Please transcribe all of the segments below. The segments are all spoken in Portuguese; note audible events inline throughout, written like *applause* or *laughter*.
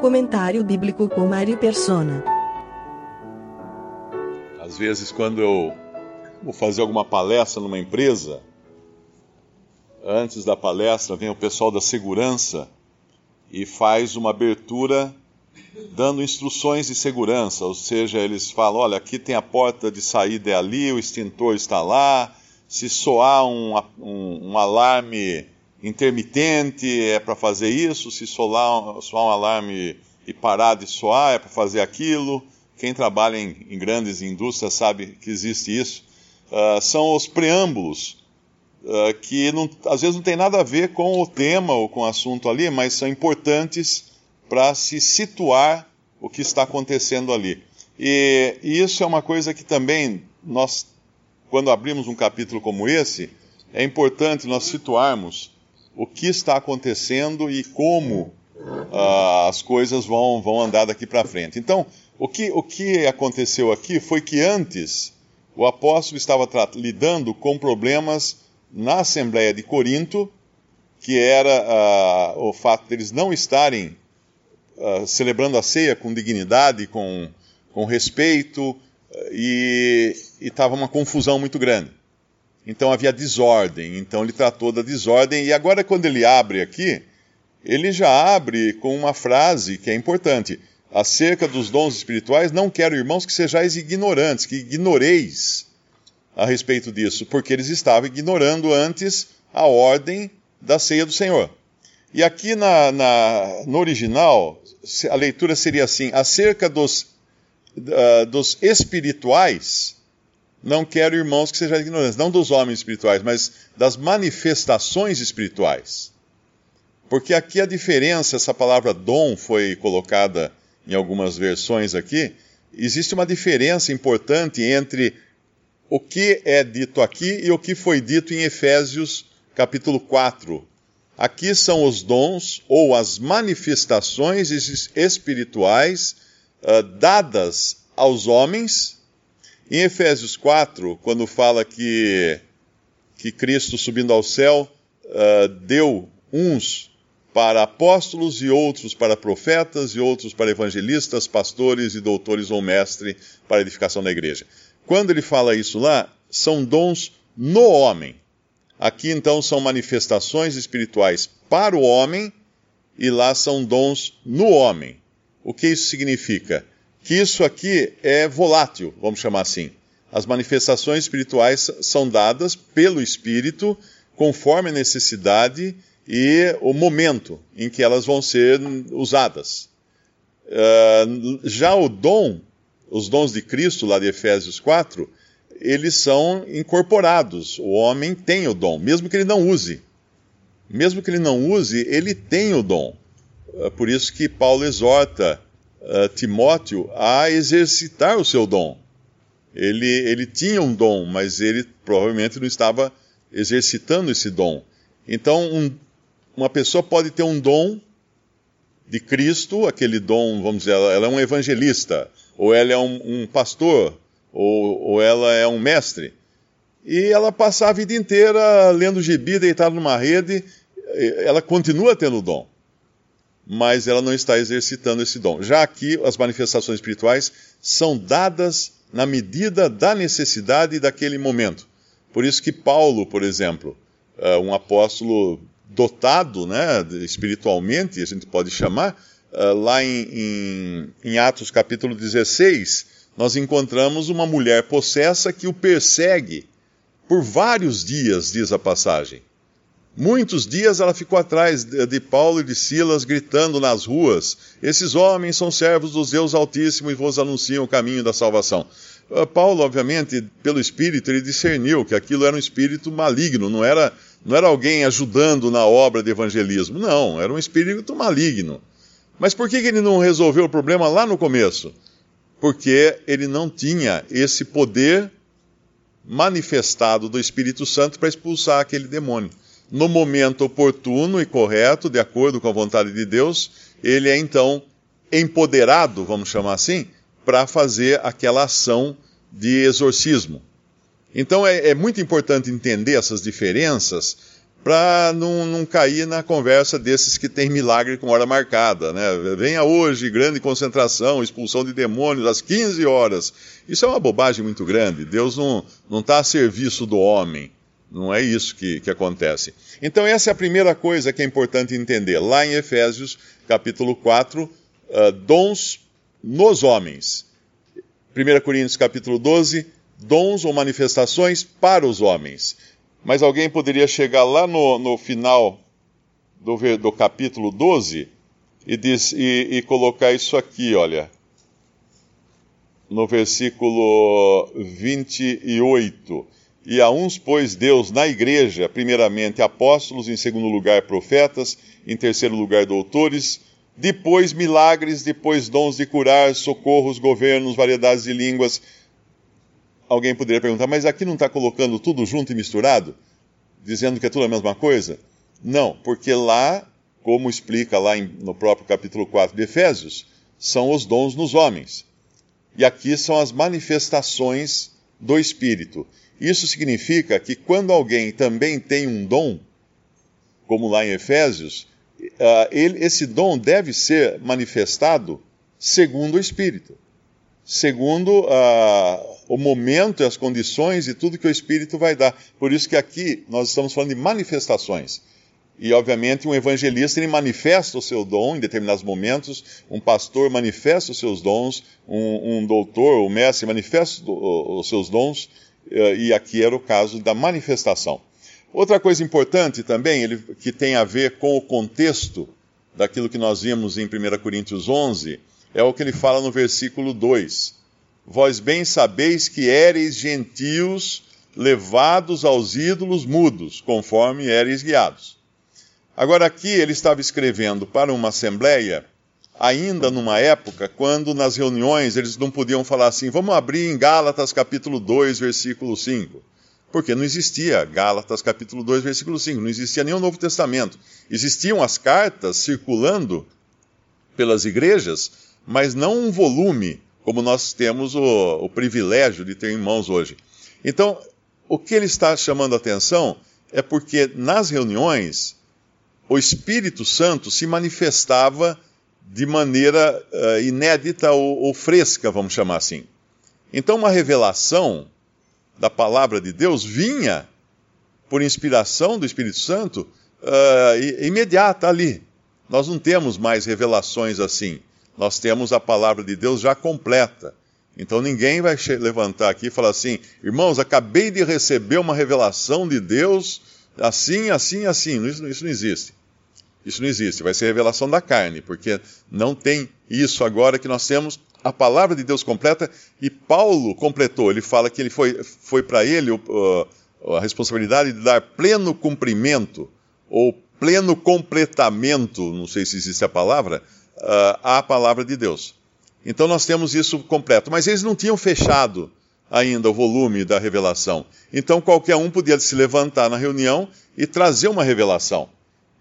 Comentário bíblico com Mário Persona. Às vezes, quando eu vou fazer alguma palestra numa empresa, antes da palestra vem o pessoal da segurança e faz uma abertura dando instruções de segurança, ou seja, eles falam: olha, aqui tem a porta de saída é ali, o extintor está lá, se soar um, um, um alarme intermitente é para fazer isso, se soar, soar um alarme e parar de soar é para fazer aquilo. Quem trabalha em, em, grandes indústrias sabe que existe isso. Uh, são os preâmbulos, uh, que não, às vezes não tem nada a ver com o tema ou com o assunto ali, mas são importantes para se situar o que está acontecendo ali. E, e, isso é uma coisa que também nós, quando abrimos um capítulo como esse, é importante nós situarmos o que está acontecendo e como uh, as coisas vão, vão andar daqui para frente. Então, o que, o que aconteceu aqui foi que antes o apóstolo estava lidando com problemas na Assembleia de Corinto, que era uh, o fato deles de não estarem uh, celebrando a ceia com dignidade, com, com respeito, e estava uma confusão muito grande. Então havia desordem, então ele tratou da desordem, e agora quando ele abre aqui, ele já abre com uma frase que é importante. Acerca dos dons espirituais, não quero, irmãos, que sejais ignorantes, que ignoreis a respeito disso, porque eles estavam ignorando antes a ordem da ceia do Senhor. E aqui na, na, no original, a leitura seria assim: acerca dos, uh, dos espirituais, não quero, irmãos, que sejam ignorantes, não dos homens espirituais, mas das manifestações espirituais. Porque aqui a diferença, essa palavra dom foi colocada em algumas versões aqui, existe uma diferença importante entre o que é dito aqui e o que foi dito em Efésios capítulo 4. Aqui são os dons ou as manifestações espirituais uh, dadas aos homens em Efésios 4, quando fala que, que Cristo subindo ao céu uh, deu uns para apóstolos e outros para profetas e outros para evangelistas, pastores e doutores ou mestre para edificação da igreja. Quando ele fala isso lá, são dons no homem. Aqui então são manifestações espirituais para o homem e lá são dons no homem. O que isso significa? Que isso aqui é volátil, vamos chamar assim. As manifestações espirituais são dadas pelo Espírito conforme a necessidade e o momento em que elas vão ser usadas. Uh, já o dom, os dons de Cristo, lá de Efésios 4, eles são incorporados. O homem tem o dom, mesmo que ele não use. Mesmo que ele não use, ele tem o dom. Uh, por isso que Paulo exorta uh, Timóteo a exercitar o seu dom. Ele, ele tinha um dom, mas ele provavelmente não estava exercitando esse dom. Então, um, uma pessoa pode ter um dom de Cristo, aquele dom, vamos dizer, ela, ela é um evangelista, ou ela é um, um pastor, ou, ou, ela é um mestre. E ela passar a vida inteira lendo gibi, deitada numa rede, ela continua tendo dom mas ela não está exercitando esse dom. Já aqui, as manifestações espirituais são dadas na medida da necessidade daquele momento. Por isso que Paulo, por exemplo, uh, um apóstolo dotado né, espiritualmente, a gente pode chamar, uh, lá em, em, em Atos capítulo 16, nós encontramos uma mulher possessa que o persegue por vários dias, diz a passagem. Muitos dias ela ficou atrás de Paulo e de Silas, gritando nas ruas: Esses homens são servos do Deus Altíssimo e vos anunciam o caminho da salvação. Ah, Paulo, obviamente, pelo espírito, ele discerniu que aquilo era um espírito maligno, não era, Não era alguém ajudando na obra de evangelismo. Não, era um espírito maligno. Mas por que ele não resolveu o problema lá no começo? Porque ele não tinha esse poder manifestado do Espírito Santo para expulsar aquele demônio. No momento oportuno e correto, de acordo com a vontade de Deus, ele é então empoderado, vamos chamar assim, para fazer aquela ação de exorcismo. Então é, é muito importante entender essas diferenças para não, não, cair na conversa desses que tem milagre com hora marcada. Né? Venha hoje, grande concentração, expulsão de demônios às 15 horas. Isso é uma bobagem muito grande. Deus não está a serviço do homem. Não é isso que, que acontece. Então, essa é a primeira coisa que é importante entender. Lá em Efésios, capítulo 4, uh, dons nos homens. 1 Coríntios, capítulo 12, dons ou manifestações para os homens. Mas alguém poderia chegar lá no, no final do, do, capítulo 12 e, diz, e, e colocar isso aqui, olha. No versículo 28. E a uns pôs Deus na igreja, primeiramente apóstolos, em segundo lugar profetas, em terceiro lugar doutores, depois milagres, depois dons de curar, socorros, governos, variedades de línguas, alguém poderia perguntar, mas aqui não está colocando tudo junto e misturado? Dizendo que é tudo a mesma coisa? Não, porque lá, como explica lá em, no próprio capítulo 4 de Efésios, são os dons nos homens. E aqui são as manifestações do Espírito. Isso significa que quando alguém também tem um dom, como lá em Efésios, uh, ele, esse dom deve ser manifestado segundo o Espírito segundo uh, o momento e as condições e tudo que o Espírito vai dar. Por isso que aqui nós estamos falando de manifestações. E, obviamente, um evangelista ele manifesta o seu dom em determinados momentos, um pastor manifesta os seus dons, um, um doutor, um mestre manifesta os seus dons, eh, e aqui era o caso da manifestação. Outra coisa importante também, ele, que tem a ver com o contexto daquilo que nós vimos em 1 Coríntios 11, é o que ele fala no versículo 2. Vós bem sabeis que éreis gentios levados aos ídolos mudos, conforme éreis guiados. Agora, aqui ele estava escrevendo para uma assembleia, ainda numa época quando nas reuniões eles não podiam falar assim, vamos abrir em Gálatas capítulo 2, versículo 5. Porque não existia Gálatas capítulo 2, versículo 5, não existia nenhum Novo Testamento. Existiam as cartas circulando pelas igrejas, mas não um volume, como nós temos o, o privilégio de ter em mãos hoje. Então, o que ele está chamando a atenção é porque nas reuniões o Espírito Santo se manifestava de maneira uh, inédita ou, ou, fresca, vamos chamar assim. Então, uma revelação da palavra de Deus vinha por inspiração do Espírito Santo uh, imediata ali. Nós não temos mais revelações assim nós temos a palavra de Deus já completa. Então ninguém vai levantar aqui e falar assim, irmãos, acabei de receber uma revelação de Deus assim, assim, assim. Isso, isso não existe. Isso não existe. Vai ser revelação da carne, porque não tem isso agora que nós temos a palavra de Deus completa. E Paulo completou. Ele fala que ele foi, foi para ele uh, a responsabilidade de dar pleno cumprimento ou pleno completamento, não sei se existe a palavra, uh, à palavra de Deus. Então nós temos isso completo. Mas eles não tinham fechado ainda o volume da revelação. Então qualquer um podia se levantar na reunião e trazer uma revelação.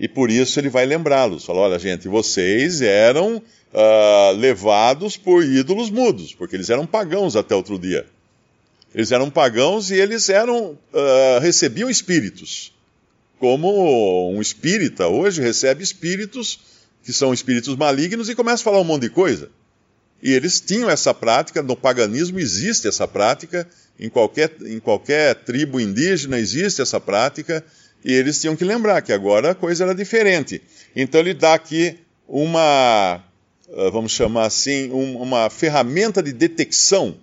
E por isso ele vai lembrá-los. Falar: olha, gente, vocês eram uh, levados por ídolos mudos, porque eles eram pagãos até outro dia. Eles eram pagãos e eles eram uh, recebiam espíritos. Como um espírita hoje recebe espíritos que são espíritos malignos, e começa a falar um monte de coisa. E eles tinham essa prática, no paganismo existe essa prática, em qualquer, em qualquer tribo indígena existe essa prática, e eles tinham que lembrar que agora a coisa era diferente. Então ele dá aqui uma, ah, vamos chamar assim, uma ferramenta de detecção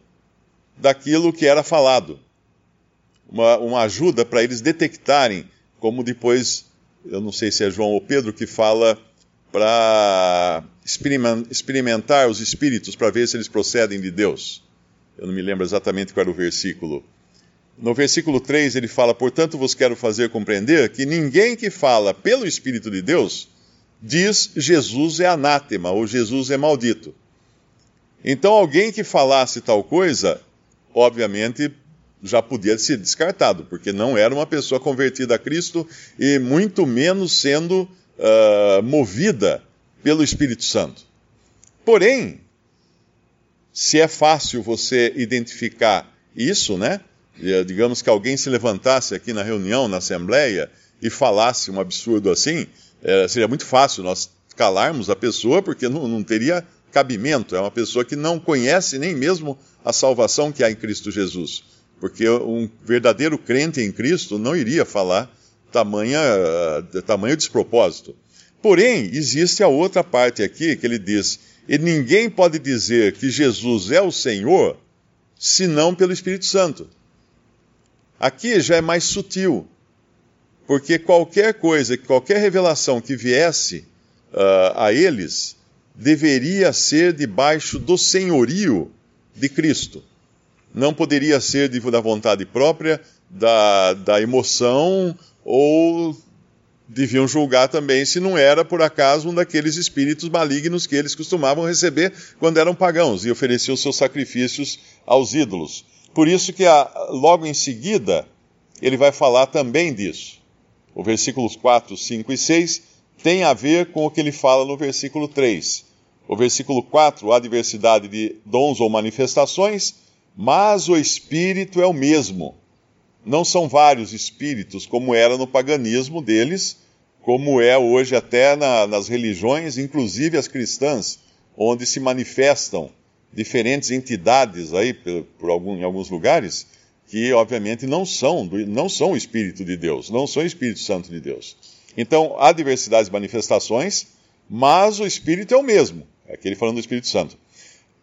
daquilo que era falado. Uma, uma ajuda para eles detectarem, como depois, eu não sei se é João ou Pedro que fala para experimentar os espíritos para ver se eles procedem de Deus. Eu não me lembro exatamente qual era o versículo. No versículo 3 ele fala: Portanto vos quero fazer compreender que ninguém que fala pelo Espírito de Deus diz Jesus é anátema ou Jesus é maldito. Então alguém que falasse tal coisa, obviamente já podia ser descartado, porque não era uma pessoa convertida a Cristo e muito menos sendo uh, movida pelo Espírito Santo. Porém, se é fácil você identificar isso, né? Digamos que alguém se levantasse aqui na reunião, na assembleia, e falasse um absurdo assim, é, seria muito fácil nós calarmos a pessoa, porque não, não teria cabimento. É uma pessoa que não conhece nem mesmo a salvação que há em Cristo Jesus. Porque um verdadeiro crente em Cristo não iria falar tamanha, tamanho despropósito. Porém, existe a outra parte aqui que ele diz: e ninguém pode dizer que Jesus é o Senhor senão pelo Espírito Santo. Aqui já é mais sutil, porque qualquer coisa, qualquer revelação que viesse uh, a eles, deveria ser debaixo do senhorio de Cristo. Não poderia ser de, da vontade própria, da, da emoção ou deviam julgar também se não era, por acaso, um daqueles espíritos malignos que eles costumavam receber quando eram pagãos e ofereciam seus sacrifícios aos ídolos. Por isso que a, logo em seguida ele vai falar também disso. O versículos 4, 5 e 6 tem a ver com o que ele fala no versículo 3. O versículo 4, há diversidade de dons ou manifestações, mas o Espírito é o mesmo não são vários espíritos, como era no paganismo deles, como é hoje até na, nas religiões, inclusive as cristãs, onde se manifestam diferentes entidades aí por, por algum, em alguns lugares que obviamente não são não são o Espírito de Deus, não são o Espírito Santo de Deus. Então há diversidade de manifestações, mas o Espírito é o mesmo. Aqui ele falando do Espírito Santo.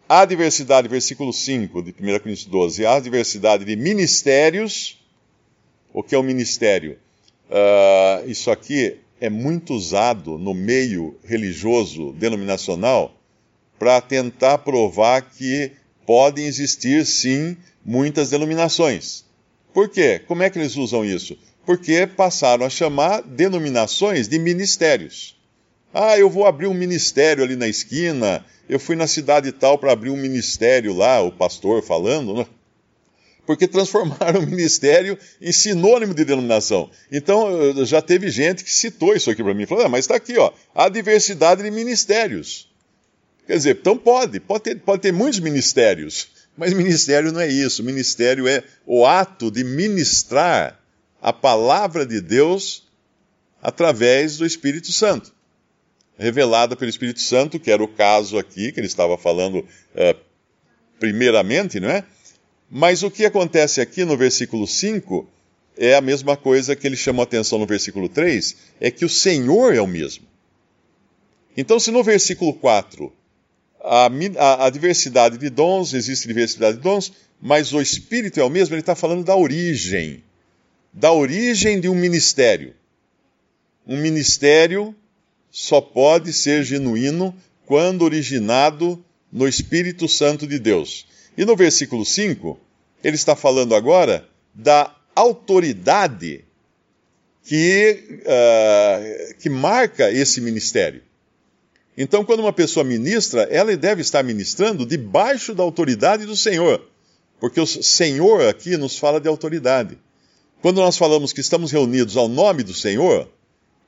Há diversidade, versículo 5 de 1 Coríntios 12, há diversidade de ministérios, o que é o ministério? Uh, isso aqui é muito usado no meio religioso denominacional para tentar provar que podem existir sim muitas denominações. Por quê? Como é que eles usam isso? Porque passaram a chamar denominações de ministérios. Ah, eu vou abrir um ministério ali na esquina, eu fui na cidade tal para abrir um ministério lá, o pastor falando. Né? porque transformaram *laughs* o ministério em sinônimo de denominação. Então, já teve gente que citou isso aqui para mim, falou, ah, mas está aqui, ó, a diversidade de ministérios. Quer dizer, então pode, pode ter, pode ter muitos ministérios, mas ministério não é isso. Ministério é o ato de ministrar a palavra de Deus através do Espírito Santo. Revelada pelo Espírito Santo, que era o caso aqui, que ele estava falando uh, primeiramente, não é? Mas o que acontece aqui no versículo 5 é a mesma coisa que ele chamou a atenção no versículo 3, é que o Senhor é o mesmo. Então, se no versículo 4 a, a, a diversidade de dons, existe diversidade de dons, mas o Espírito é o mesmo, ele está falando da origem. Da origem de um ministério. Um ministério só pode ser genuíno quando originado no Espírito Santo de Deus. E no versículo 5, ele está falando agora da autoridade que, uh, que marca esse ministério. Então, quando uma pessoa ministra, ela deve estar ministrando debaixo da autoridade do Senhor, porque o Senhor aqui nos fala de autoridade. Quando nós falamos que estamos reunidos ao nome do Senhor,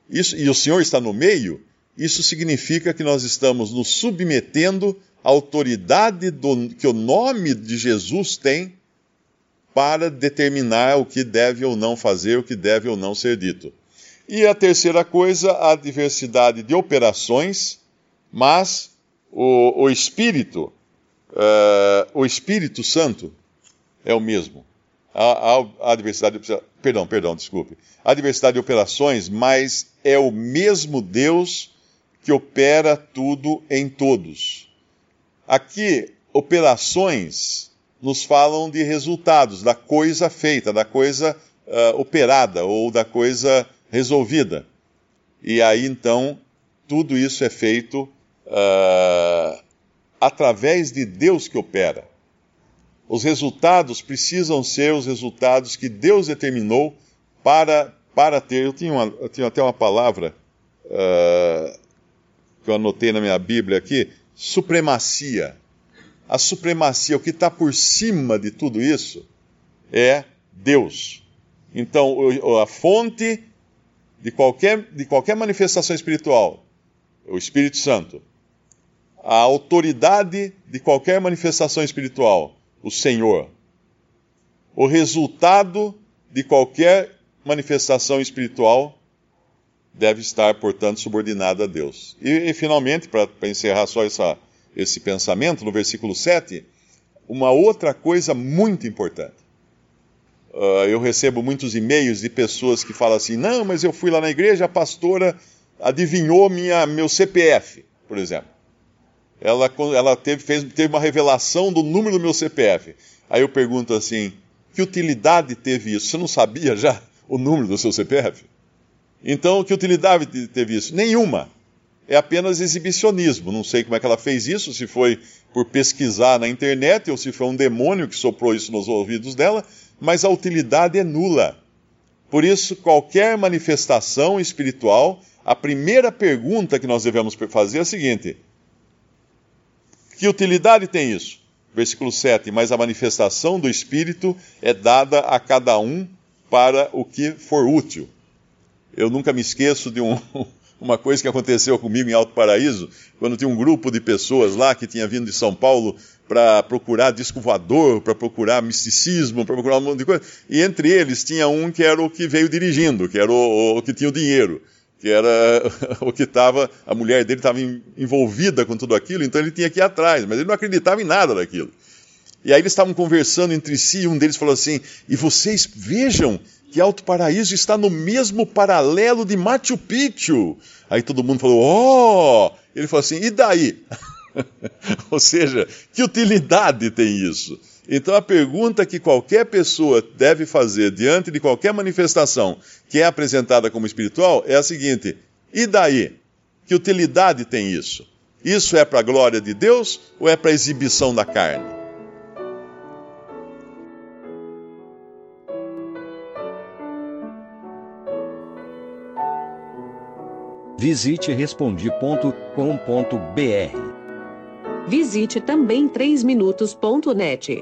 isso, e o Senhor está no meio, isso significa que nós estamos nos submetendo à autoridade do, que o nome de Jesus tem para determinar o que deve ou não fazer, o que deve ou não ser dito. E a terceira coisa, a diversidade de operações, mas o, o Espírito, uh, o Espírito Santo é o mesmo. A, a diversidade, de, perdão, perdão, desculpe. A diversidade de operações, mas é o mesmo Deus que opera tudo em todos. Aqui, operações nos falam de resultados, da coisa feita, da coisa uh, operada ou da coisa resolvida. E aí então, tudo isso é feito uh, através de Deus que opera. Os resultados precisam ser os resultados que Deus determinou para, para ter. Eu tinha, uma, eu tinha até uma palavra uh, que eu anotei na minha Bíblia aqui: supremacia. A supremacia, o que está por cima de tudo isso, é Deus. Então, a fonte de qualquer, de qualquer manifestação espiritual, o Espírito Santo. A autoridade de qualquer manifestação espiritual, o Senhor. O resultado de qualquer manifestação espiritual deve estar, portanto, subordinado a Deus. E, e finalmente, para encerrar só essa, esse pensamento, no versículo 7, uma outra coisa muito importante. Uh, eu recebo muitos e-mails de pessoas que falam assim: não, mas eu fui lá na igreja, a pastora adivinhou minha, meu CPF, por exemplo. Ela, ela teve, fez, teve uma revelação do número do meu CPF. Aí eu pergunto assim: que utilidade teve isso? Você não sabia já o número do seu CPF? Então, que utilidade teve isso? Nenhuma. É apenas exibicionismo. Não sei como é que ela fez isso, se foi por pesquisar na internet ou se foi um demônio que soprou isso nos ouvidos dela, mas a utilidade é nula. Por isso, qualquer manifestação espiritual, a primeira pergunta que nós devemos fazer é a seguinte: que utilidade tem isso? Versículo 7: Mas a manifestação do Espírito é dada a cada um para o que for útil. Eu nunca me esqueço de um, *laughs* uma coisa que aconteceu comigo em Alto Paraíso, quando tinha um grupo de pessoas lá que tinha vindo de São Paulo para procurar disco voador, para procurar misticismo, para procurar um monte de coisa. E entre eles tinha um que era o que veio dirigindo, que era o, o que tinha o dinheiro, que era *laughs* o que estava, a mulher dele estava envolvida com tudo aquilo, então ele tinha que ir atrás, mas ele não acreditava em nada daquilo. E aí eles estavam conversando entre si, e um deles falou assim: E vocês vejam que Alto Paraíso está no mesmo paralelo de Machu Picchu. Aí todo mundo falou: Oh! Ele falou assim: E daí? *laughs* Ou seja, que utilidade tem isso? Então a pergunta que qualquer pessoa deve fazer diante de qualquer manifestação que é apresentada como espiritual é a seguinte: e daí? Que utilidade tem isso? Isso é para a glória de Deus ou é para a exibição da carne? Visite respondi.com.br Visite também 3minutos.net.